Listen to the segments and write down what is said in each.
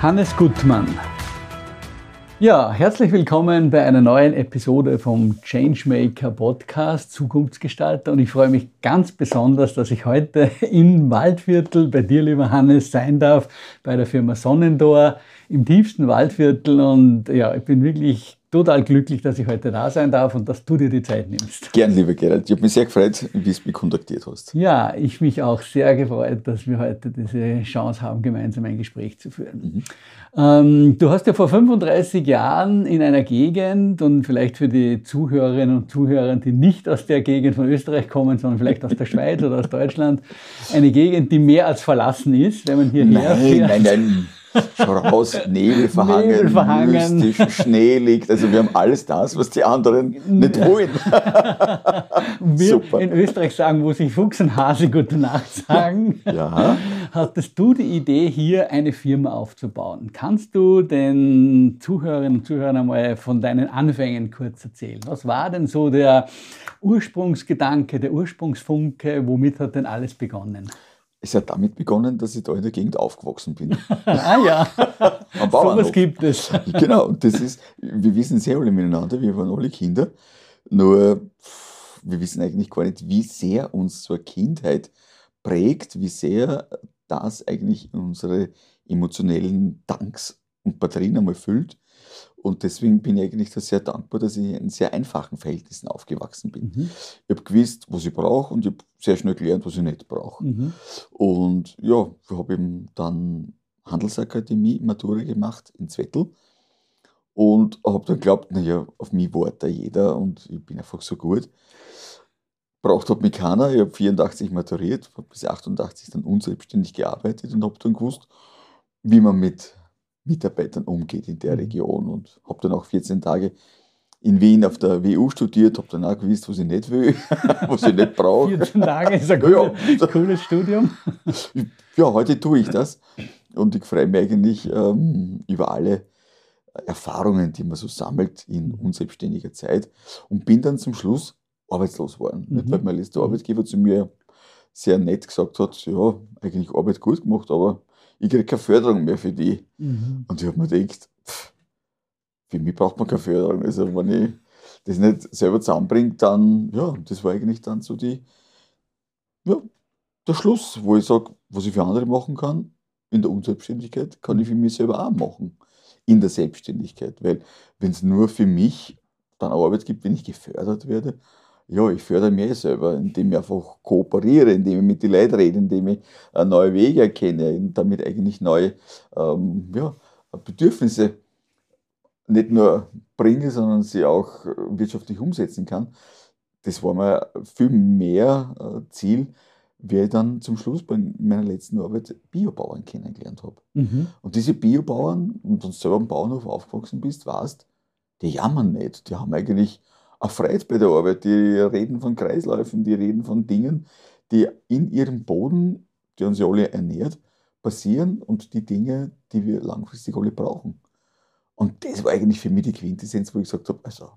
Hannes Gutmann. Ja, herzlich willkommen bei einer neuen Episode vom Changemaker Podcast Zukunftsgestalter und ich freue mich ganz besonders, dass ich heute im Waldviertel bei dir, lieber Hannes, sein darf, bei der Firma Sonnendor im tiefsten Waldviertel und ja, ich bin wirklich total glücklich, dass ich heute da sein darf und dass du dir die Zeit nimmst. Gern, lieber Gerald. Ich habe mich sehr gefreut, wie du mich kontaktiert hast. Ja, ich mich auch sehr gefreut, dass wir heute diese Chance haben, gemeinsam ein Gespräch zu führen. Mhm. Ähm, du hast ja vor 35 Jahren in einer Gegend und vielleicht für die Zuhörerinnen und Zuhörer, die nicht aus der Gegend von Österreich kommen, sondern vielleicht aus der Schweiz oder aus Deutschland, eine Gegend, die mehr als verlassen ist, wenn man hierher nein, fährt. Nein, nein, nein. Schau raus, Nebel verhangen, Nebel verhangen. mystisch, Schnee liegt. Also wir haben alles das, was die anderen nicht wollen. wir Super. in Österreich sagen, wo sich Fuchs und Hase gute Nacht sagen. Ja. Hattest du die Idee, hier eine Firma aufzubauen? Kannst du den Zuhörerinnen und Zuhörern einmal von deinen Anfängen kurz erzählen? Was war denn so der Ursprungsgedanke, der Ursprungsfunke? Womit hat denn alles begonnen? Es hat damit begonnen, dass ich da in der Gegend aufgewachsen bin. ah ja, Am so was gibt es. genau, und das ist, wir wissen sehr alle miteinander, wir waren alle Kinder, nur wir wissen eigentlich gar nicht, wie sehr uns so eine Kindheit prägt, wie sehr das eigentlich unsere emotionellen Tanks und Batterien einmal füllt. Und deswegen bin ich eigentlich da sehr dankbar, dass ich in sehr einfachen Verhältnissen aufgewachsen bin. Mhm. Ich habe gewusst, was ich brauche und ich habe sehr schnell gelernt, was ich nicht brauche. Mhm. Und ja, ich habe eben dann Handelsakademie Matura gemacht in Zwettel und habe dann geglaubt, naja, auf mich wartet da jeder und ich bin einfach so gut. Braucht hat mich keiner. Ich habe 84 maturiert, habe bis 88 dann unselbstständig gearbeitet und habe dann gewusst, wie man mit Mitarbeitern umgeht in der mhm. Region und habe dann auch 14 Tage in Wien auf der WU studiert, habe dann auch gewusst, was ich nicht will, was ich nicht brauche. 14 Tage ist ein ja, ja. cooles Studium. Ja, heute tue ich das und ich freue mich eigentlich ähm, über alle Erfahrungen, die man so sammelt in unselbstständiger Zeit und bin dann zum Schluss arbeitslos geworden. Mhm. Nicht, weil mein letzter Arbeitgeber zu mir sehr nett gesagt hat, ja, eigentlich Arbeit gut gemacht, aber ich kriege keine Förderung mehr für die. Mhm. Und ich habe mir gedacht, pff, für mich braucht man keine Förderung. Also wenn ich das nicht selber zusammenbringe, dann, ja, das war eigentlich dann so die, ja, der Schluss, wo ich sage, was ich für andere machen kann, in der Unselbstständigkeit, kann ich für mich selber auch machen. In der Selbstständigkeit. Weil wenn es nur für mich dann Arbeit gibt, wenn ich gefördert werde, ja, ich fördere mich selber, indem ich einfach kooperiere, indem ich mit den Leuten rede, indem ich äh, neue Wege erkenne und damit eigentlich neue ähm, ja, Bedürfnisse nicht nur bringe, sondern sie auch äh, wirtschaftlich umsetzen kann. Das war mir viel mehr äh, Ziel, wie ich dann zum Schluss bei meiner letzten Arbeit Biobauern kennengelernt habe. Mhm. Und diese Biobauern, und du selber am Bauernhof aufgewachsen bist, weißt, die jammern nicht. Die haben eigentlich erfreut bei der Arbeit. Die reden von Kreisläufen, die reden von Dingen, die in ihrem Boden, die uns ja alle ernährt, passieren und die Dinge, die wir langfristig alle brauchen. Und das war eigentlich für mich die Quintessenz, wo ich gesagt habe, also,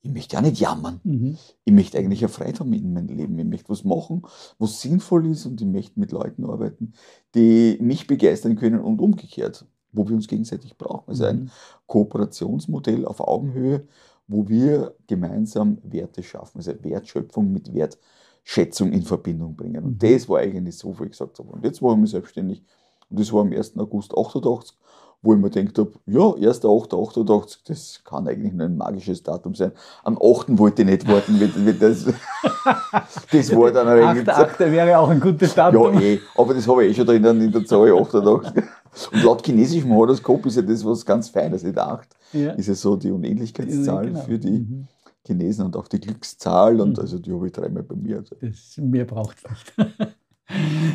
ich möchte ja nicht jammern. Mhm. Ich möchte eigentlich erfreut haben in meinem Leben. Ich möchte was machen, was sinnvoll ist und ich möchte mit Leuten arbeiten, die mich begeistern können und umgekehrt, wo wir uns gegenseitig brauchen. Also ein mhm. Kooperationsmodell auf Augenhöhe, wo wir gemeinsam Werte schaffen, also Wertschöpfung mit Wertschätzung in Verbindung bringen. Und mhm. das war eigentlich so, wo ich gesagt habe. Und jetzt war ich mich selbstständig. Und das war am 1. August 88, wo ich mir gedacht habe, ja, 1.8.88, das kann eigentlich nur ein magisches Datum sein. Am 8. wollte ich nicht warten, wie, wie das, das war dann eigentlich... 8. wäre auch ein gutes Datum. Ja, eh, aber das habe ich eh schon drin in der Zahl 88. Und laut chinesischem Horoskop ist ja das was ganz Feines, nicht 8 ja. ist ja so die Unähnlichkeitszahl genau. für die mhm. Chinesen und auch die Glückszahl und mhm. also die habe ich dreimal bei mir. Also. Das, mehr braucht es nicht.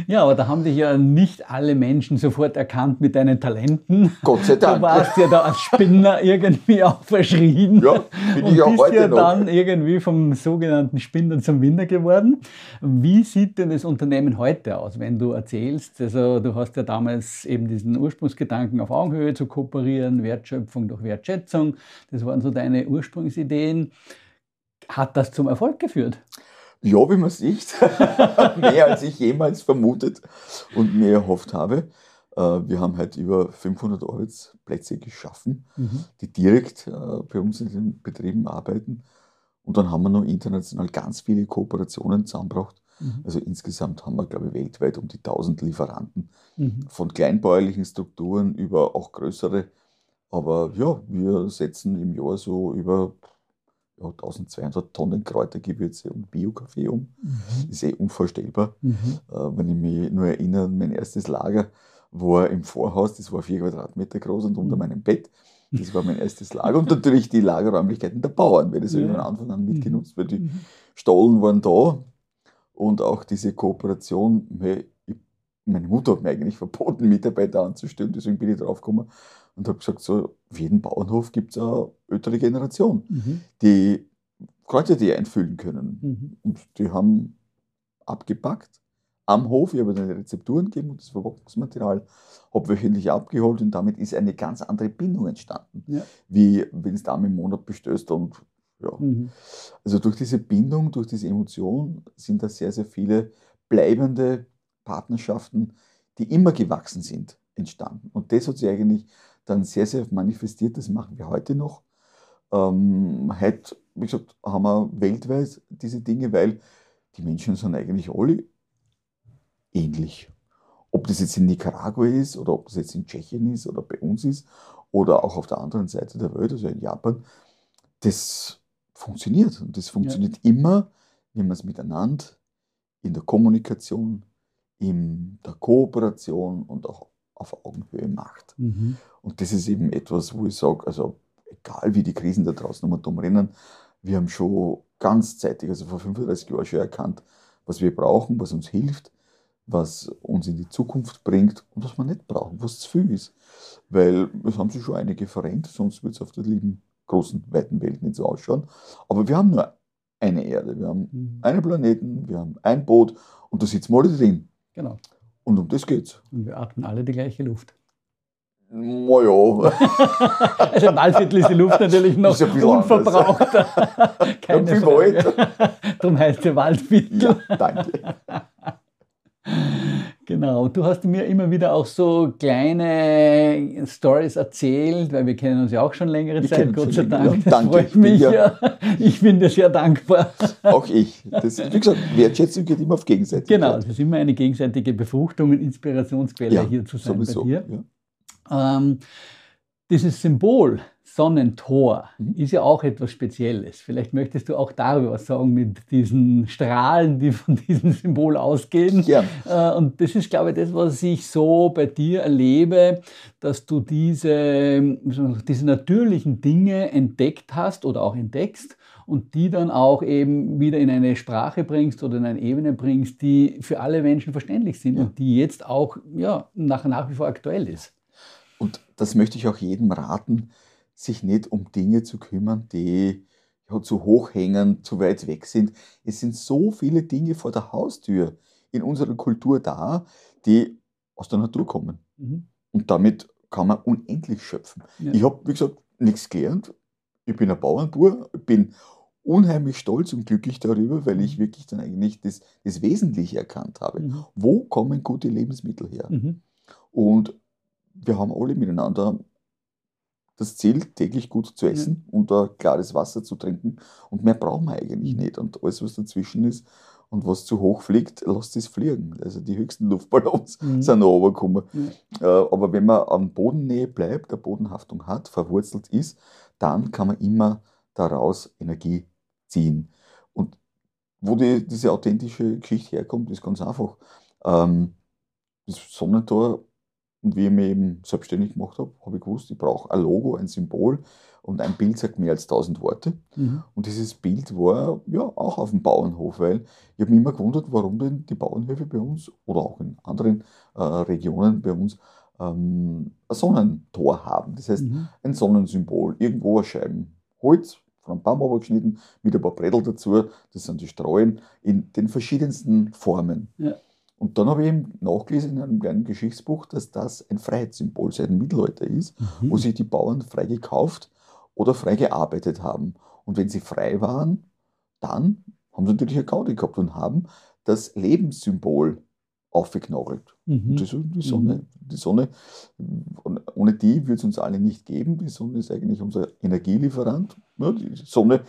Ja, aber da haben dich ja nicht alle Menschen sofort erkannt mit deinen Talenten. Gott sei Dank. Du warst ja da als Spinner irgendwie auch verschrien. Ja, bin und ich auch bist heute ja noch. dann irgendwie vom sogenannten Spinner zum Winner geworden. Wie sieht denn das Unternehmen heute aus, wenn du erzählst? Also du hast ja damals eben diesen Ursprungsgedanken auf Augenhöhe zu kooperieren, Wertschöpfung durch Wertschätzung. Das waren so deine Ursprungsideen. Hat das zum Erfolg geführt? Ja, wie man sieht, mehr als ich jemals vermutet und mir erhofft habe. Äh, Wir haben halt über 500 Arbeitsplätze geschaffen, Mhm. die direkt äh, bei uns in den Betrieben arbeiten. Und dann haben wir noch international ganz viele Kooperationen zusammengebracht. Mhm. Also insgesamt haben wir, glaube ich, weltweit um die 1000 Lieferanten Mhm. von kleinbäuerlichen Strukturen über auch größere. Aber ja, wir setzen im Jahr so über ja, 1200 Tonnen Kräutergewürze und Bio-Kaffee um. Mhm. Das ist eh unvorstellbar. Mhm. Äh, wenn ich mich nur erinnere, mein erstes Lager war im Vorhaus, das war vier Quadratmeter groß und unter Mhm. meinem Bett. Das war mein erstes Lager und natürlich die Lagerräumlichkeiten der Bauern, weil das Ja. von Anfang an mitgenutzt, weil die Mhm. Stollen waren da und auch diese Kooperation, meine Mutter hat mir eigentlich verboten, Mitarbeiter anzustellen, deswegen bin ich drauf gekommen und habe gesagt, so, auf jedem Bauernhof gibt es eine ältere Generation, Mhm. die Kräutertee einfüllen können. Mhm. Und die haben abgepackt am Hof. Ich habe ihnen Rezepturen gegeben und das Verpackungsmaterial habe wöchentlich abgeholt und damit ist eine ganz andere Bindung entstanden, Ja. wie wenn es da im Monat bestößt und ja. Mhm. Also durch diese Bindung, durch diese Emotion sind da sehr, sehr viele bleibende Partnerschaften, die immer gewachsen sind, entstanden. Und das hat sich eigentlich dann sehr, sehr manifestiert. Das machen wir heute noch. Ähm, heute, wie gesagt, haben wir weltweit diese Dinge, weil die Menschen sind eigentlich alle ähnlich. Ob das jetzt in Nicaragua ist oder ob das jetzt in Tschechien ist oder bei uns ist oder auch auf der anderen Seite der Welt, also in Japan, das funktioniert. Und das funktioniert immer, wenn man es miteinander in der Kommunikation, in der Kooperation und auch auf Augenhöhe macht. Mhm. Und das ist eben etwas, wo ich sage, also egal wie die Krisen da draußen um dumm rennen, wir haben schon ganz zeitig, also vor 35 Jahren schon erkannt, was wir brauchen, was uns hilft, was uns in die Zukunft bringt und was wir nicht brauchen, was zu viel ist. Weil es haben sich schon einige verrennt, sonst wird es auf der lieben großen, weiten Welt nicht so ausschauen. Aber wir haben nur eine Erde, wir haben Mhm. einen Planeten, wir haben ein Boot und da sitzen wir alle drin. Genau. Und um das geht's. Und wir atmen alle die gleiche Luft. Na ja, Also im Waldviertel ist die Luft natürlich noch unverbraucht. Keine viel Frage. Wald. Darum heißt der Waldviertel. ja, danke. Genau. Du hast mir immer wieder auch so kleine Stories erzählt, weil wir kennen uns ja auch schon längere Wir Zeit, Gott sei Dank. Das Danke, ich bin mich ja- ja. Ich bin dir sehr dankbar. Auch ich. Das, wie gesagt, Wertschätzung geht immer auf Gegenseitigkeit. Genau, das ist immer eine gegenseitige Befruchtung und Inspirationsquelle ja, hier zu sein sowieso. bei dir. Ja. Ähm, dieses Symbol Sonnentor Mhm. ist ja auch etwas Spezielles. Vielleicht möchtest du auch darüber was sagen mit diesen Strahlen, die von diesem Symbol ausgehen. Gern. Äh, Und das ist, glaube ich, das, was ich so bei dir erlebe, dass du diese, diese natürlichen Dinge entdeckt hast oder auch entdeckst und die dann auch eben wieder in eine Sprache bringst oder in eine Ebene bringst, die für alle Menschen verständlich sind Ja. und die jetzt auch ja, nach, nach wie vor aktuell ist. Und das möchte ich auch jedem raten, sich nicht um Dinge zu kümmern, die ja, zu hoch hängen, zu weit weg sind. Es sind so viele Dinge vor der Haustür in unserer Kultur da, die aus der Natur kommen. Mhm. Und damit kann man unendlich schöpfen. Ja. Ich habe, wie gesagt, nichts gelernt. Ich bin ein Bauernbauer, ich bin unheimlich stolz und glücklich darüber, weil ich wirklich dann eigentlich das, das Wesentliche erkannt habe. Mhm. Wo kommen gute Lebensmittel her? Mhm. Und wir haben alle miteinander das Ziel, täglich gut zu essen und ein klares Wasser zu trinken. Und mehr brauchen wir eigentlich Mhm. nicht. Und alles, was dazwischen ist und was zu hoch fliegt, lasst es fliegen. Also die höchsten Luftballons Mhm. sind noch runtergekommen. Äh, aber wenn man an Bodennähe bleibt, der Bodenhaftung hat, verwurzelt ist, dann kann man immer daraus Energie ziehen. Und wo die, diese authentische Geschichte herkommt, ist ganz einfach. Ähm, das Sonnentor Und wie ich mich eben selbstständig gemacht habe, habe ich gewusst, ich brauche ein Logo, ein Symbol und ein Bild sagt mehr als 1000 Worte. Mhm. Und dieses Bild war ja auch auf dem Bauernhof, weil ich habe mich immer gewundert, warum denn die Bauernhöfe bei uns oder auch in anderen äh, Regionen bei uns ähm, ein Sonnentor haben. Das heißt, Mhm. ein Sonnensymbol, irgendwo eine Scheiben Holz von einem Baum abgeschnitten, mit ein paar Brettel dazu, das sind die Streuen, in den verschiedensten Formen. Ja. Und dann habe ich eben nachgelesen in einem kleinen Geschichtsbuch, dass das ein Freiheitssymbol seit dem Mittelalter ist, Mhm. wo sich die Bauern frei gekauft oder frei gearbeitet haben. Und wenn sie frei waren, dann haben sie natürlich eine Gaudi gehabt und haben das Lebenssymbol aufgeknagelt. Mhm. Das ist die Sonne. Die Sonne, ohne die würde es uns alle nicht geben. Die Sonne ist eigentlich unser Energielieferant. Ja, die Sonne,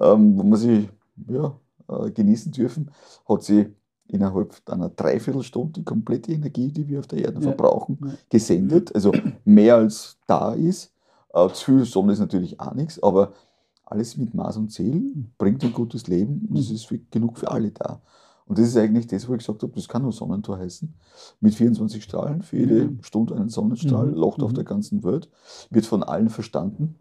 ähm, wo wir sie ja, äh, genießen dürfen, hat sie innerhalb einer Dreiviertelstunde die komplette Energie, die wir auf der Erde Ja. verbrauchen, gesendet. Also mehr als da ist. Äh, zu viel Sonne ist natürlich auch nichts, aber alles mit Maß und Ziel bringt ein gutes Leben und es ist für, genug für alle da. Und das ist eigentlich das, wo ich gesagt habe, das kann nur Sonnentor heißen. Mit 24 Strahlen, für jede Mhm. Stunde einen Sonnenstrahl, Mhm. Locht auf Mhm. der ganzen Welt, wird von allen verstanden.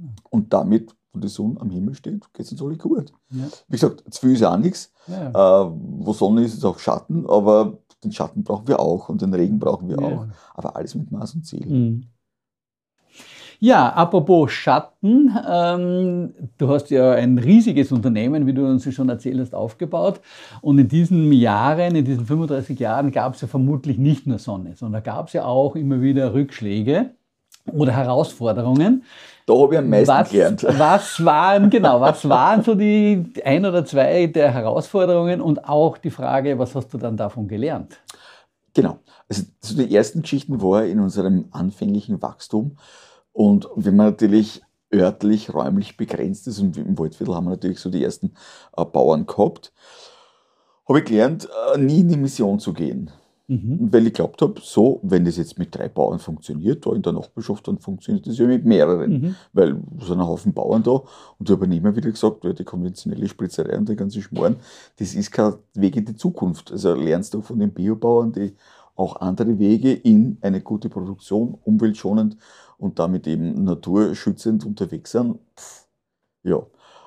Genau. Und damit, wenn die Sonne am Himmel steht, geht es uns alle gut. Ja. Wie gesagt, zu viel ist auch nichts. Ja. Äh, wo Sonne ist, ist auch Schatten, aber den Schatten brauchen wir auch und den Regen brauchen wir Ja. auch. Aber alles mit Maß und Ziel. Mhm. Ja, apropos Schatten, ähm, du hast ja ein riesiges Unternehmen, wie du uns schon erzählt hast, aufgebaut. Und in diesen Jahren, in diesen 35 Jahren, gab es ja vermutlich nicht nur Sonne, sondern gab es ja auch immer wieder Rückschläge oder Herausforderungen. Da habe ich am meisten was, gelernt. was waren, genau, was waren so die ein oder zwei der Herausforderungen und auch die Frage, was hast du dann davon gelernt? Genau. Also so die ersten Geschichten war in unserem anfänglichen Wachstum. Und wenn man natürlich örtlich, räumlich begrenzt ist, und im Waldviertel haben wir natürlich so die ersten äh, Bauern gehabt, habe ich gelernt, äh, nie in die Mission zu gehen. Mhm. Und weil ich glaubt habe, so, wenn das jetzt mit drei Bauern funktioniert, da in der Nachbarschaft, dann funktioniert das ja mit mehreren. Mhm. Weil es sind ein Haufen Bauern da und ich habe immer wieder gesagt, ja, die konventionelle Spritzerei und der ganze Schmoren, das ist kein Weg in die Zukunft. Also lernst du von den Biobauern, die auch andere Wege in eine gute Produktion, umweltschonend und damit eben naturschützend unterwegs sind. Pff, ja.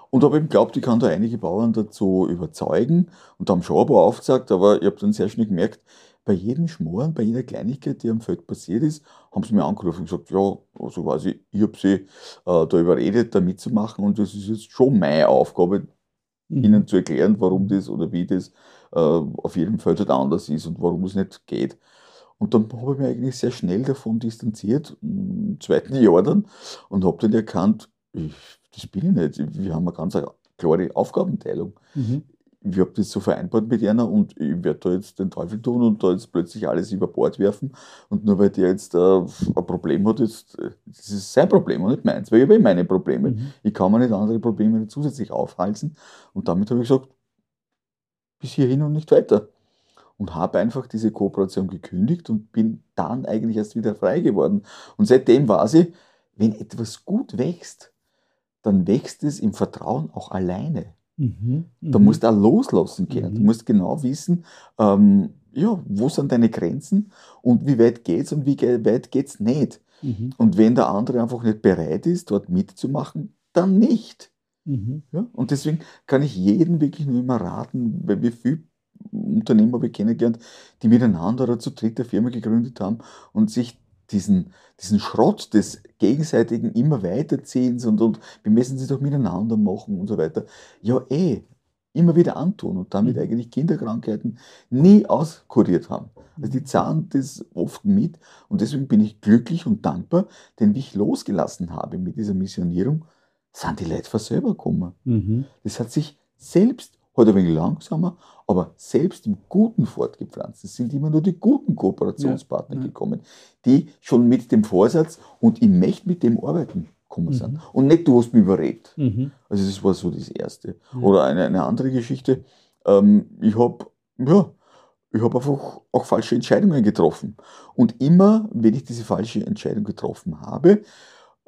Und habe eben geglaubt, ich kann da einige Bauern dazu überzeugen und haben schon ein paar aufgezeigt, aber ich habe dann sehr schnell gemerkt, bei jedem Schmoren, bei jeder Kleinigkeit, die am Feld passiert ist, haben sie mir angerufen und gesagt, ja, also quasi, ich habe sie äh, da überredet, da mitzumachen und das ist jetzt schon meine Aufgabe, Mhm. ihnen zu erklären, warum das oder wie das äh, auf jedem Feld halt anders ist und warum es nicht geht. Und dann habe ich mich eigentlich sehr schnell davon distanziert, im zweiten Jahr dann, und habe dann erkannt, ich, das bin ich nicht. Wir haben eine ganz klare Aufgabenteilung. Mhm. Ich habe das so vereinbart mit einer und ich werde da jetzt den Teufel tun und da jetzt plötzlich alles über Bord werfen. Und nur weil der jetzt äh, ein Problem hat, jetzt, äh, das ist sein Problem und nicht meins, weil ich habe eh meine Probleme. Mhm. Ich kann mir nicht andere Probleme nicht zusätzlich aufhalsen. Und damit habe ich gesagt, bis hierhin und nicht weiter. Und habe einfach diese Kooperation gekündigt und bin dann eigentlich erst wieder frei geworden. Und seitdem weiß ich, wenn etwas gut wächst, dann wächst es im Vertrauen auch alleine. Mhm. Da Mhm. musst du auch loslassen können. Du Mhm. musst genau wissen, ähm, ja, wo sind deine Grenzen und wie weit geht's und wie weit geht's nicht. Mhm. Und wenn der andere einfach nicht bereit ist, dort mitzumachen, dann nicht. Mhm. Ja? Und deswegen kann ich jedem wirklich nur immer raten, weil wir viele Unternehmer habe ich kennengelernt, die miteinander oder zu dritt eine Firma gegründet haben und sich diesen, diesen Schrott des gegenseitigen immer weiterziehens und, und wir müssen sie doch miteinander machen und so weiter. Ja, eh, immer wieder antun und damit Mhm. eigentlich Kinderkrankheiten nie auskuriert haben. Also die zahlen das oft mit und deswegen bin ich glücklich und dankbar, denn wie ich losgelassen habe mit dieser Missionierung, sind die Leute von selber gekommen. Mhm. Das hat sich selbst, heute ein wenig langsamer, aber selbst im Guten fortgepflanzt. Es sind immer nur die guten Kooperationspartner Ja, gekommen, die schon mit dem Vorsatz und ich möchte mit dem arbeiten gekommen Mhm. sind. Und nicht du hast mich überredet. Mhm. Also das war so das Erste. Ja. Oder eine, eine andere Geschichte. Ähm, ich habe ja, ich habe einfach auch falsche Entscheidungen getroffen. Und immer, wenn ich diese falsche Entscheidung getroffen habe,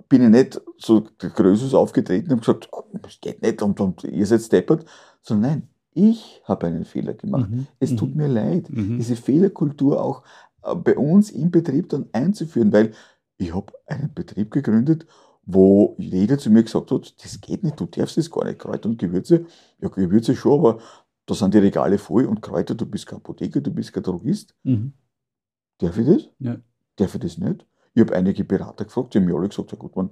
bin ich nicht so Größeres aufgetreten und gesagt, das geht nicht und, und ihr seid deppert, sondern nein, ich habe einen Fehler gemacht. Mhm. Es tut Mhm. mir leid. Mhm. Diese Fehlerkultur auch äh, bei uns im Betrieb dann einzuführen, weil ich habe einen Betrieb gegründet, wo jeder zu mir gesagt hat, das geht nicht, du darfst das gar nicht, Kräuter und Gewürze. Ja, Gewürze schon, aber da sind die Regale voll und Kräuter, du bist kein Apotheker, du bist kein Drogist. Mhm. Darf ich das? Ja. Darf ich das nicht? Ich habe einige Berater gefragt, die haben mir alle gesagt, ja gut, man,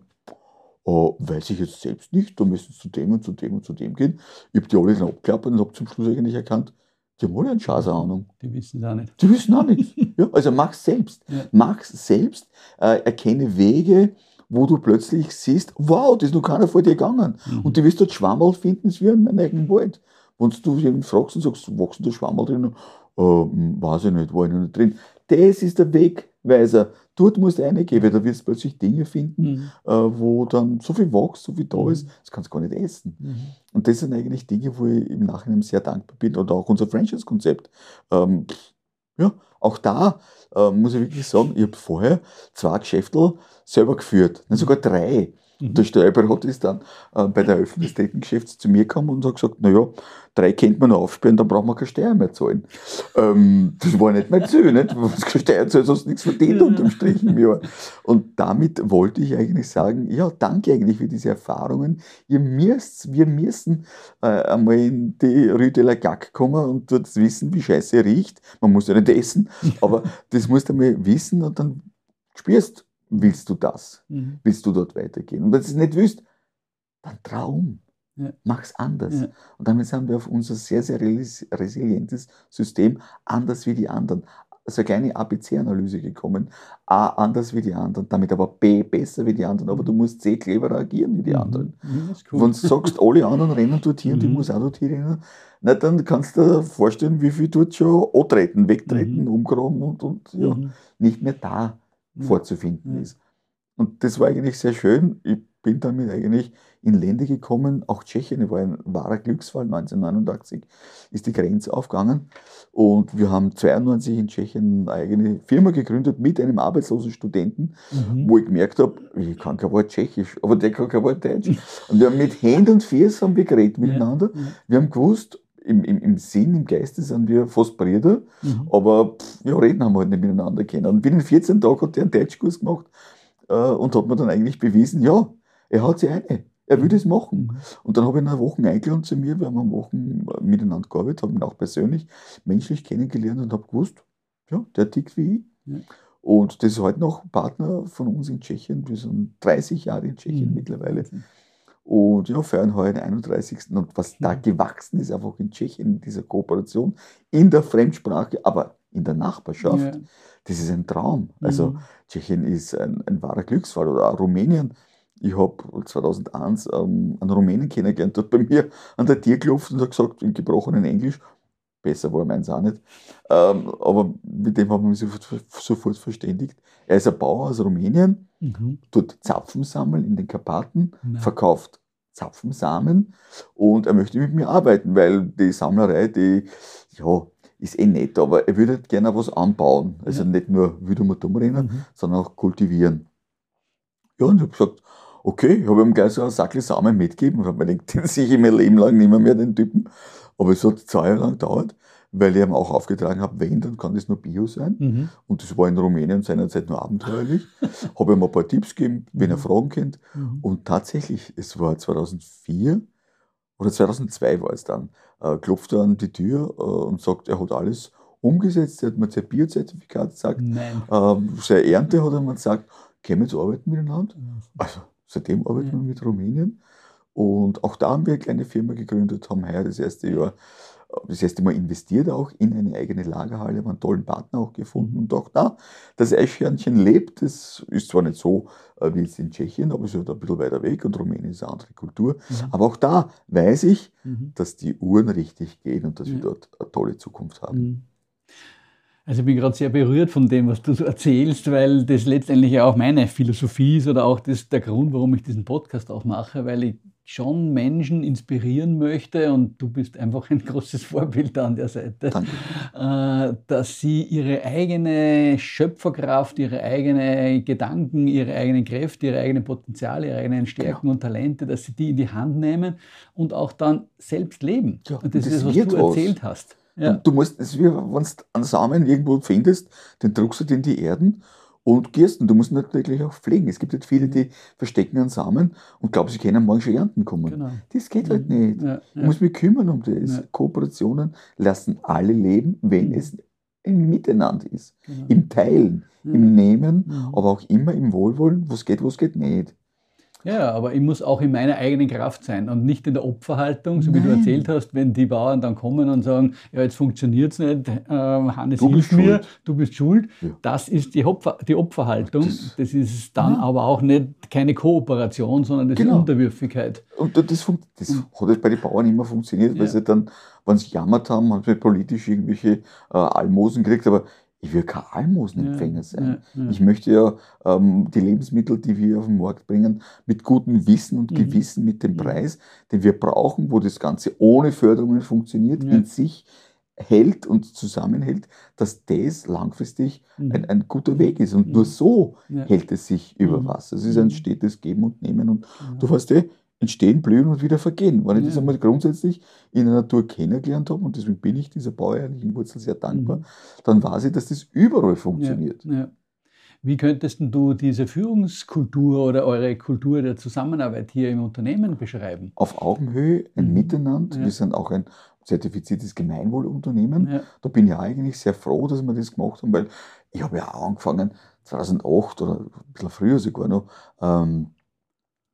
uh, weiß ich jetzt selbst nicht, da müssen zu dem und zu dem und zu dem gehen. Ich habe die alle dann abgeklappert und habe zum Schluss eigentlich erkannt, die haben alle eine Scheiße Ahnung. Die wissen es auch nicht. Die wissen auch nichts. ja, also mach's selbst. Ja. Mach's selbst, äh, erkenne Wege, wo du plötzlich siehst, wow, das ist noch keiner vor dir gegangen. Mhm. Und du wirst dort Schwammerl finden, es wie in einem eigenen Wald. Wenn du jemanden fragst und sagst, wachsen da Schwammerl drin? Äh, weiß ich nicht, war ich noch nicht drin. Das ist der Wegweiser. Dort musst du reingehen, weil da wirst du plötzlich Dinge finden, mhm. äh, wo dann so viel wächst, so viel da mhm. ist, das kannst du gar nicht essen. Mhm. Und das sind eigentlich Dinge, wo ich im Nachhinein sehr dankbar bin. Oder auch unser Franchise-Konzept. Ähm, ja, auch da äh, muss ich wirklich sagen, ich habe vorher zwei Geschäfte selber geführt, sogar drei. Mhm. Der Steuerberater ist dann äh, bei der Eröffnung des Tätiggeschäfts zu mir gekommen und hat gesagt, naja, drei könnte man noch aufsperren, dann braucht man keine Steuer mehr zahlen. Ähm, das war nicht mein Ziel, nicht? Du keine Steuer zahlst, hast du nichts verdient unterm Strich im Jahr. Und damit wollte ich eigentlich sagen, ja, danke eigentlich für diese Erfahrungen. Ihr müsst, wir müssen äh, einmal in die Rue de la Gac kommen und dort wissen, wie scheiße riecht. Man muss ja nicht essen, aber das musst du einmal wissen und dann spürst willst du das? Mhm. Willst du dort weitergehen? Und wenn du es nicht willst, dann traum. Ja. Mach's anders. Ja. Und damit sind wir auf unser sehr, sehr resilientes System anders wie die anderen. Also eine kleine ABC-Analyse gekommen. A anders wie die anderen, damit aber B besser wie die anderen, aber mhm. du musst C cleverer agieren wie die mhm. anderen. Mhm, cool. Wenn du sagst, alle anderen rennen dort hier und ich mhm. muss auch dort hier rennen, na, dann kannst du dir vorstellen, wie viel dort schon antreten, wegtreten, mhm. umgraben und, und ja, nicht mehr da vorzufinden ist. Und das war eigentlich sehr schön. Ich bin damit eigentlich in Länder gekommen, auch Tschechien war ein wahrer Glücksfall. 1989 ist die Grenze aufgegangen und wir haben 92 in Tschechien eine eigene Firma gegründet mit einem arbeitslosen Studenten, mhm. wo ich gemerkt habe, ich kann kein Wort Tschechisch, aber der kann kein Wort Deutsch. Und wir haben mit Händen und Füßen haben wir geredet miteinander. Ja. Wir haben gewusst, im, im, im Sinn, im Geiste sind wir fast Brüder, mhm. aber pff, ja, reden haben wir halt nicht miteinander können. Und binnen 14 Tagen hat der einen Deutschkurs gemacht äh, und hat mir dann eigentlich bewiesen, ja, er hat sich eine. Er will das machen. Mhm. Und dann habe ich ihn eine Woche eingeladen zu mir. Wir haben eine Woche miteinander gearbeitet, haben ihn auch persönlich, menschlich kennengelernt und habe gewusst, ja, der tickt wie ich. Ja. Und das ist heute noch Partner von uns in Tschechien. Wir sind 30 Jahre in Tschechien mhm. mittlerweile. Und ja, feiern heuer den 31. Und was da gewachsen ist, einfach in Tschechien, in dieser Kooperation, in der Fremdsprache, aber in der Nachbarschaft, ja. das ist ein Traum. Also mhm. Tschechien ist ein, ein, wahrer Glücksfall. Oder auch Rumänien. Ich habe 2001 ähm, einen Rumänen kennengelernt, der bei mir an der Tür geklopft und hat gesagt, in gebrochenen Englisch, besser war meins auch nicht, ähm, aber mit dem haben wir uns sofort verständigt. Er ist ein Bauer aus Rumänien, mhm. tut Zapfen sammeln in den Karpaten, Nein. verkauft Zapfensamen und er möchte mit mir arbeiten, weil die Sammlerei, die ja, ist eh nett, aber er würde gerne was anbauen. Also ja. nicht nur wieder mal rennen, mhm. sondern auch kultivieren. Ja, und ich habe gesagt, okay, ich habe ihm gleich so einen Sackel Samen mitgegeben und habe mir gedacht, den sehe ich mein Leben lang nicht mehr, mehr, den Typen. Aber es hat zwei Jahre lang gedauert weil ich ihm auch aufgetragen habe, wenn, dann kann das nur Bio sein. Mhm. Und das war in Rumänien seinerzeit nur abenteuerlich. habe ihm ein paar Tipps gegeben, wenn er mhm. Fragen kennt. Mhm. Und tatsächlich, es war 2004 oder 2002 war es dann, äh, klopft er an die Tür äh, und sagt, er hat alles umgesetzt, er hat mir sein Biozertifikat gesagt, ähm, seine Ernte hat er mir gesagt, können wir jetzt arbeiten miteinander? Also seitdem arbeiten wir mit Rumänien. Und auch da haben wir eine kleine Firma gegründet, haben heuer das erste Jahr das erste Mal investiert auch in eine eigene Lagerhalle, haben einen tollen Partner auch gefunden und auch da, das Eichhörnchen lebt, das ist zwar nicht so äh, wie jetzt in Tschechien, aber es ist halt ein bisschen weiter weg und Rumänien ist eine andere Kultur, mhm. aber auch da weiß ich, mhm. dass die Uhren richtig gehen und dass ja. wir dort eine tolle Zukunft haben. Mhm. Also ich bin gerade sehr berührt von dem, was du so erzählst, weil das letztendlich ja auch meine Philosophie ist oder auch das, der Grund, warum ich diesen Podcast auch mache, weil ich schon Menschen inspirieren möchte und du bist einfach ein großes Vorbild an der Seite, Danke. Äh, dass sie ihre eigene Schöpferkraft, ihre eigenen Gedanken, ihre eigenen Kräfte, ihre eigenen Potenziale, ihre eigenen Stärken genau. und Talente, dass sie die in die Hand nehmen und auch dann selbst leben. Ja, und das, das ist das, was du was. erzählt hast. Ja. Du, du musst, es ist wie wenn du einen Samen irgendwo findest, den druckst du in die Erden und gierst ihn. Du musst natürlich auch pflegen. Es gibt halt viele, die verstecken einen Samen und glauben, sie können morgen schon ernten kommen. Genau. Das geht halt nicht. Ja, Ich ja. muss mich kümmern um das. Ja. Kooperationen lassen alle leben, wenn Mhm. es im Miteinander ist. Genau. Im Teilen, Mhm. im Nehmen, Mhm. aber auch immer im Wohlwollen, was geht, was geht nicht. Ja, aber ich muss auch in meiner eigenen Kraft sein und nicht in der Opferhaltung, so wie du Nein. erzählt hast, wenn die Bauern dann kommen und sagen, ja, jetzt funktioniert es nicht, ähm, Hannes, Du hilf bist mir, schuld. du bist schuld. Ja. Das ist die, Opfer, die Opferhaltung. Das, Das- ist dann Ja. aber auch nicht keine Kooperation, sondern das Genau. ist Unterwürfigkeit. Und das, das Mhm. hat jetzt bei den Bauern immer funktioniert, weil Ja. sie dann, wenn sie jammert haben, haben sie politisch irgendwelche äh, Almosen gekriegt, aber ich will kein Almosenempfänger sein. Ja, ja. Ich möchte ja ähm, die Lebensmittel, die wir auf den Markt bringen, mit gutem Wissen und Mhm. Gewissen, mit dem. Preis, den wir brauchen, wo das Ganze ohne Förderungen funktioniert, Ja. in sich hält und zusammenhält, dass das langfristig Mhm. ein, ein guter Weg ist. Und Mhm. nur so hält es sich über Mhm. Wasser. Es ist ein Mhm. stetes Geben und Nehmen. Und du weißt eh, entstehen, blühen und wieder vergehen. Wenn ich das Ja. einmal grundsätzlich in der Natur kennengelernt habe, und deswegen bin ich dieser bäuerlichen Wurzel sehr dankbar, Mhm. dann weiß ich, dass das überall funktioniert. Ja, ja. Wie könntest denn du diese Führungskultur oder eure Kultur der Zusammenarbeit hier im Unternehmen beschreiben? Auf Augenhöhe, ein Mhm. Miteinander. Wir sind auch ein zertifiziertes Gemeinwohlunternehmen. Da bin ich eigentlich sehr froh, dass wir das gemacht haben, weil ich habe ja auch angefangen, 2008 oder ein bisschen früher sogar noch, ähm,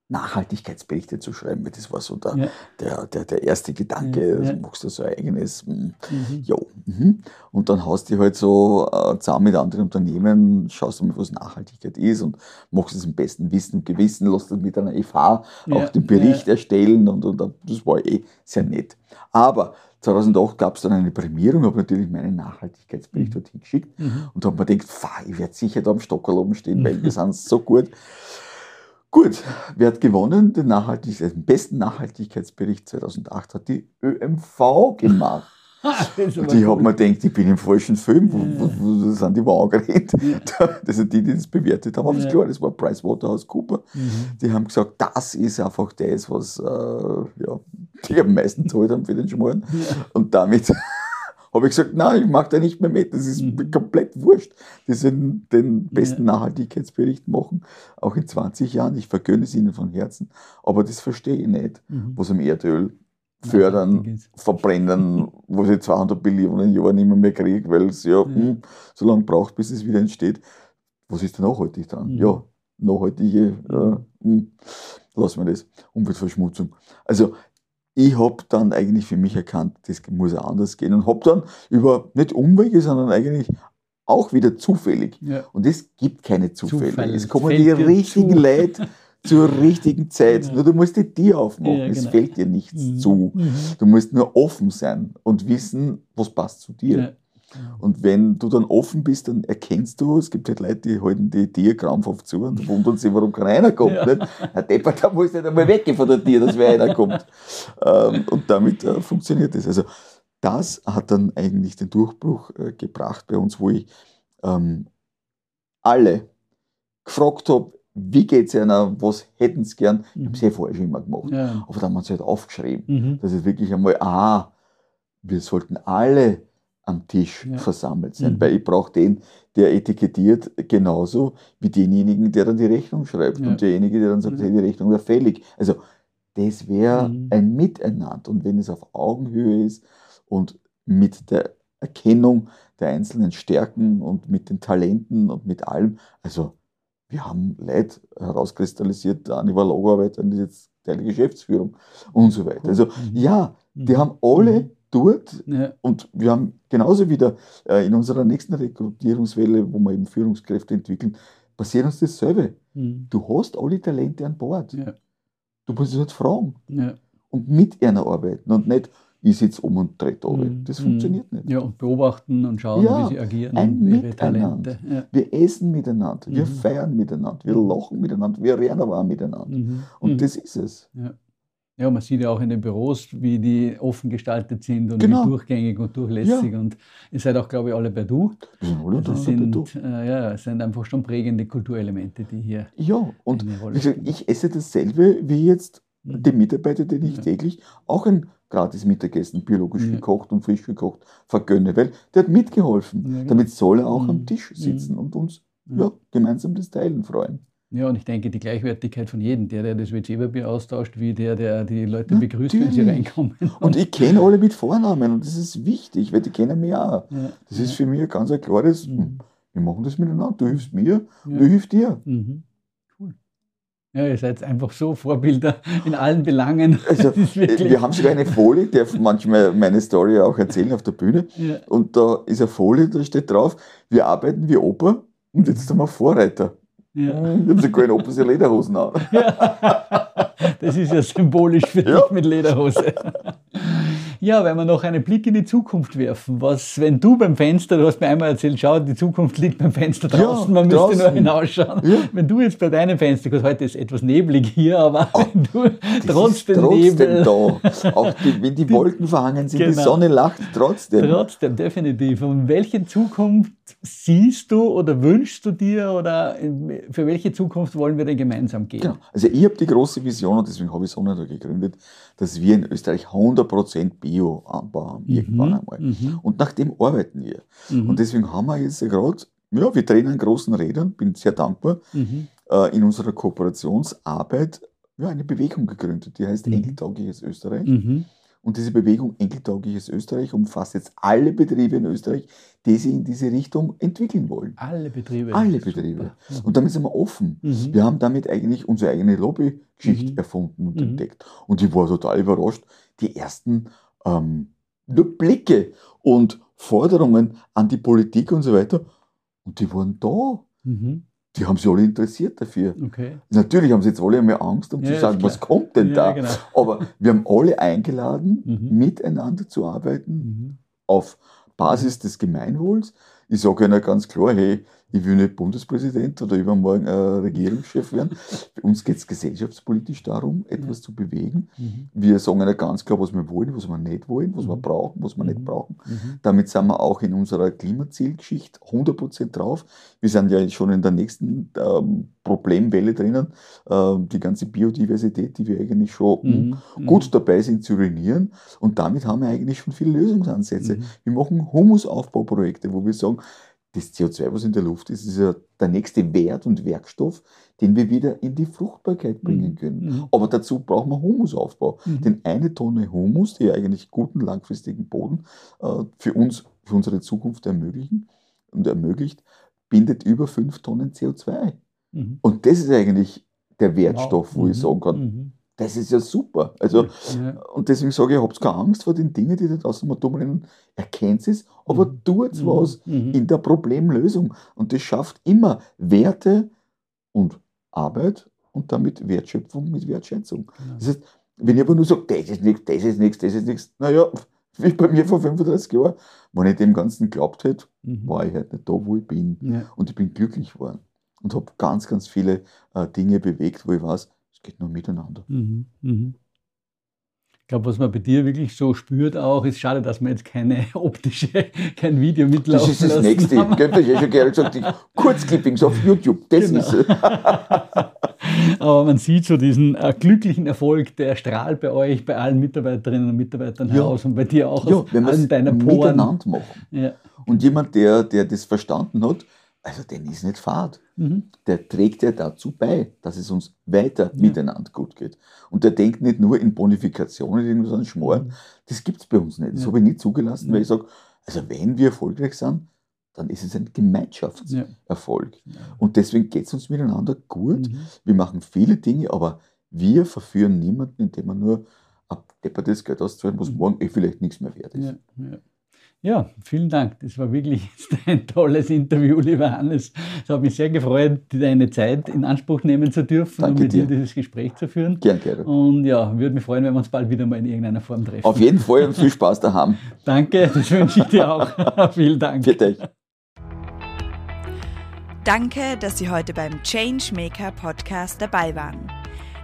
Nachhaltigkeitsberichte zu schreiben, weil das war so der, ja, der, der, der erste Gedanke, Ja, also ja. machst du so ein eigenes, mm, mhm. jo, mhm. und dann hast du halt so äh, zusammen mit anderen Unternehmen, schaust du mal, was Nachhaltigkeit ist und machst es im besten Wissen und Gewissen, lässt dann mit einer FH Ja, auch den Bericht erstellen und, und das war eh sehr nett. Aber 2008 gab es dann eine Prämierung, habe natürlich meinen Nachhaltigkeitsbericht Mhm. dorthin geschickt Mhm. und da habe mir gedacht, "Pfah, ich werde sicher da am Stockerl oben stehen, weil wir sind so gut. Gut, wer hat gewonnen? Den, Nachhaltig den besten Nachhaltigkeitsbericht 2008 hat die ÖMV gemacht. Und ich habe mir gedacht, ich bin im falschen Film, wo, wo, wo sind die Wagen gerannt? Ja. Das sind die, die das bewertet haben. Aber Ja. ist klar, das war PricewaterhouseCooper. Mhm. Die haben gesagt, das ist einfach das, was äh, ja, die am meisten zahlt haben für den Schmarrn. Ja. Und damit habe ich gesagt, nein, ich mache da nicht mehr mit. Das ist Mhm. mir komplett wurscht. Die sind den besten Nachhaltigkeitsbericht machen, auch in 20 Jahren. Ich vergönne es ihnen von Herzen. Aber das verstehe ich nicht, Mhm. was am Erdöl fördern, verbrennen, wo sie 200 Billionen Jahre nicht mehr, mehr kriegen, weil es ja, Ja. hm, so lange braucht, bis es wieder entsteht. Was ist denn nachhaltig dann? Mhm. Ja, nachhaltige, äh, hm, lassen wir das. Umweltverschmutzung. Also, ich habe dann eigentlich für mich erkannt, das muss anders gehen und habe dann über, nicht Umwege, sondern eigentlich auch wieder zufällig. Ja. Und es gibt keine Zufälle. Zufall. Es kommen die dir richtigen zu. Leute zur richtigen Zeit. Ja. Nur du musst die Tür aufmachen. Ja, Es genau. fällt dir nichts Mhm. zu. Mhm. Du musst nur offen sein und wissen, was passt zu dir. Ja. Und wenn du dann offen bist, dann erkennst du, es gibt halt Leute, die halten die Tier krampfhaft zu und wundern sich, warum keiner reinkommt. Ja. Nicht? Ein Depper, da muss nicht einmal weggehen von der Tier, dass wer reinkommt. ähm, und damit äh, funktioniert das. Also das hat dann eigentlich den Durchbruch äh, gebracht bei uns, wo ich ähm, alle gefragt habe, wie geht es einer, was hätten sie gern. Ich habe es eh vorher schon immer gemacht. Ja. Aber dann haben sie halt aufgeschrieben. Mhm. Das ist wirklich einmal, aha, wir sollten alle am Tisch Ja. versammelt sein, Mhm. weil ich brauche den, der etikettiert, genauso wie denjenigen, der dann die Rechnung schreibt Ja. und derjenige, der dann sagt, hey, die Rechnung wäre fällig. Also das wäre Mhm. ein Miteinander und wenn es auf Augenhöhe ist und mit der Erkennung der einzelnen Stärken und mit den Talenten und mit allem, also wir haben Leute herauskristallisiert, der eine war Logoarbeiter und ist jetzt Teil der Geschäftsführung und so weiter. Also Mhm. ja, die Mhm. haben alle dort Ja. und wir haben genauso wieder äh, in unserer nächsten Rekrutierungswelle, wo wir eben Führungskräfte entwickeln, passiert uns dasselbe. Mhm. Du hast alle Talente an Bord. Ja. Du musst es halt fragen Ja. und mit einer arbeiten und nicht, ich sitze um und trete. Mhm. Das Mhm. funktioniert nicht. Ja, und beobachten und schauen, wie sie agieren ein ihre Miteinander. Talente. Wir essen miteinander, wir Mhm. feiern miteinander, wir lachen miteinander, wir lernen aber auch miteinander. Mhm. Und Mhm. das ist es. Ja, man sieht ja auch in den Büros, wie die offen gestaltet sind und Genau. wie durchgängig und durchlässig. Und ihr seid auch, glaube ich, alle bei Du. Sind alle Also untereinander sind, äh, ja, es sind einfach schon prägende Kulturelemente, die hier Ja, und eine Rolle gesagt, ich esse dasselbe wie jetzt Mhm. die Mitarbeiter, denen ich Ja. täglich auch ein gratis Mittagessen, biologisch Ja. gekocht und frisch gekocht vergönne, weil der hat mitgeholfen. Ja, genau. Damit soll er auch Mhm. am Tisch sitzen und uns Ja. ja, gemeinsam das Teilen freuen. Ja, und ich denke, die Gleichwertigkeit von jedem, der, der das WC-Papier austauscht, wie der, der die Leute begrüßt, wenn sie Natürlich. reinkommen. Und ich kenne alle mit Vornamen und das ist wichtig, weil die kennen mich auch. ja. Das ist für mich ein ganz ein klares, Mhm. wir machen das miteinander. Du hilfst mir, Ja. du hilfst dir. Mhm. Cool. Ja, ihr seid einfach so Vorbilder in allen Belangen. Also, wirklich- wir haben sogar eine Folie, die darf manchmal meine Story auch erzählen auf der Bühne. Ja. Und da ist eine Folie, da steht drauf, wir arbeiten wie Opa und jetzt sind wir Vorreiter. Ja. Ich habe sogar in seine Lederhosen an. Das ist ja symbolisch für Ja. dich mit Lederhose. Ja, wenn wir noch einen Blick in die Zukunft werfen, was, wenn du beim Fenster, du hast mir einmal erzählt, schau, die Zukunft liegt beim Fenster Ja, draußen, man müsste draußen. nur hinausschauen. Ja. Wenn du jetzt bei deinem Fenster, gut, heute ist etwas neblig hier, aber wenn du Oh, trotz dem trotzdem Nebel, da. Auch die, wenn die Wolken verhangen sind, die Genau. Sonne lacht trotzdem. trotzdem, definitiv. Und welche Zukunft siehst du oder wünschst du dir oder für welche Zukunft wollen wir denn gemeinsam gehen? Genau. Also ich habe die große Vision und deswegen habe ich Sonata gegründet, dass wir in Österreich 100% Bio-Anbau haben, irgendwann einmal. Mhm. Und nach dem arbeiten wir. Mhm. Und deswegen haben wir jetzt gerade, ja, wir drehen an großen Rädern, bin sehr dankbar, Mhm. äh, in unserer Kooperationsarbeit ja, eine Bewegung gegründet, die heißt Mhm. Enkeltaugliches Österreich. Und diese Bewegung Enkeltaugliches Österreich umfasst jetzt alle Betriebe in Österreich, die sich in diese Richtung entwickeln wollen. Alle Betriebe. Alle Betriebe. Super. Und damit sind wir offen. Mhm. Wir haben damit eigentlich unsere eigene Lobbygeschichte Mhm. erfunden und Mhm. entdeckt. Und ich war total überrascht, die ersten ähm, Blicke und Forderungen an die Politik und so weiter. Und die waren da. Mhm. Die haben sich alle interessiert dafür. Okay. Natürlich haben sie jetzt alle einmal Angst, um Ja, zu sagen, was kommt denn Ja, da? genau. Aber wir haben alle eingeladen, Mhm. miteinander zu arbeiten Mhm. auf Basis des Gemeinwohls. Ich sage ihnen ganz klar, hey, ich will nicht Bundespräsident oder übermorgen äh, Regierungschef werden. Bei uns geht es gesellschaftspolitisch darum, etwas zu bewegen. Mhm. Wir sagen ihnen ganz klar, was wir wollen, was wir nicht wollen, was wir Mhm. brauchen, was wir nicht Mhm. brauchen. Mhm. Damit sind wir auch in unserer Klimazielgeschichte 100% drauf. Wir sind ja schon in der nächsten ähm, Problemwelle drinnen. Ähm, die ganze Biodiversität, die wir eigentlich schon Mhm. mh, gut dabei sind zu ruinieren. Und damit haben wir eigentlich schon viele Lösungsansätze. Mhm. Wir machen Humusaufbauprojekte, wo wir sagen, das CO2, was in der Luft ist, ist ja der nächste Wert und Werkstoff, den wir wieder in die Fruchtbarkeit bringen können. Mhm. Aber dazu brauchen wir Humusaufbau. Mhm. Denn eine Tonne Humus, die eigentlich guten langfristigen Boden äh, für uns, für unsere Zukunft ermöglichen und ermöglicht, bindet über fünf Tonnen CO2. Mhm. Und das ist eigentlich der Wertstoff, Wow. wo ich Mhm. sagen kann, Mhm. Das ist ja super. Also, Ja. und deswegen sage ich, habt keine Angst vor den Dingen, die da draußen mal dumm rennen. Erkennt es, aber Mhm. tut Mhm. was Mhm. in der Problemlösung. Und das schafft immer Werte und Arbeit und damit Wertschöpfung mit Wertschätzung. Genau. Das heißt, wenn ich aber nur sage, das ist nichts, das ist nichts, das ist nichts, naja, wie bei mir vor 35 Jahren, wenn ich dem Ganzen geglaubt hätte, Mhm. war ich halt nicht da, wo ich bin. Ja. Und ich bin glücklich geworden und habe ganz, ganz viele äh, Dinge bewegt, wo ich weiß, es geht nur miteinander. Mhm. Mhm. Ich glaube, was man bei dir wirklich so spürt auch, ist schade, dass man jetzt keine optische, kein Video Das mitlaufen ist das lassen Nächste. Gell, das ich schon gerne gesagt, die Kurzclippings auf YouTube, das Genau. ist es. Aber man sieht so diesen äh, glücklichen Erfolg, der strahlt bei euch, bei allen Mitarbeiterinnen und Mitarbeitern Ja. heraus und bei dir auch Ja, aus wenn allen es deinen Poren. miteinander machen. Ja. Und jemand, der, der das verstanden hat, also den ist nicht fad. Mhm. Der trägt ja dazu bei, dass es uns weiter miteinander gut geht. Und der denkt nicht nur in Bonifikationen, irgendwas an Schmoren. Das gibt es bei uns nicht. Das Ja. habe ich nie zugelassen, Ja. weil ich sage, also wenn wir erfolgreich sind, dann ist es ein Gemeinschaftserfolg. Ja. Und deswegen geht es uns miteinander gut. Mhm. Wir machen viele Dinge, aber wir verführen niemanden, indem wir nur abdeppertes Geld auszahlen, was morgen eh vielleicht nichts mehr wert ist. Ja, vielen Dank. Das war wirklich ein tolles Interview, lieber Hannes. Es hat mich sehr gefreut, deine Zeit in Anspruch nehmen zu dürfen Danke und mit dir dir. dieses Gespräch zu führen. Gern, gerne. Und ja, würde mich freuen, wenn wir uns bald wieder mal in irgendeiner Form treffen. Auf jeden Fall und viel Spaß daheim. Danke, das wünsche ich dir auch. Vielen Dank. Für euch. Danke, dass Sie heute beim Changemaker Podcast dabei waren.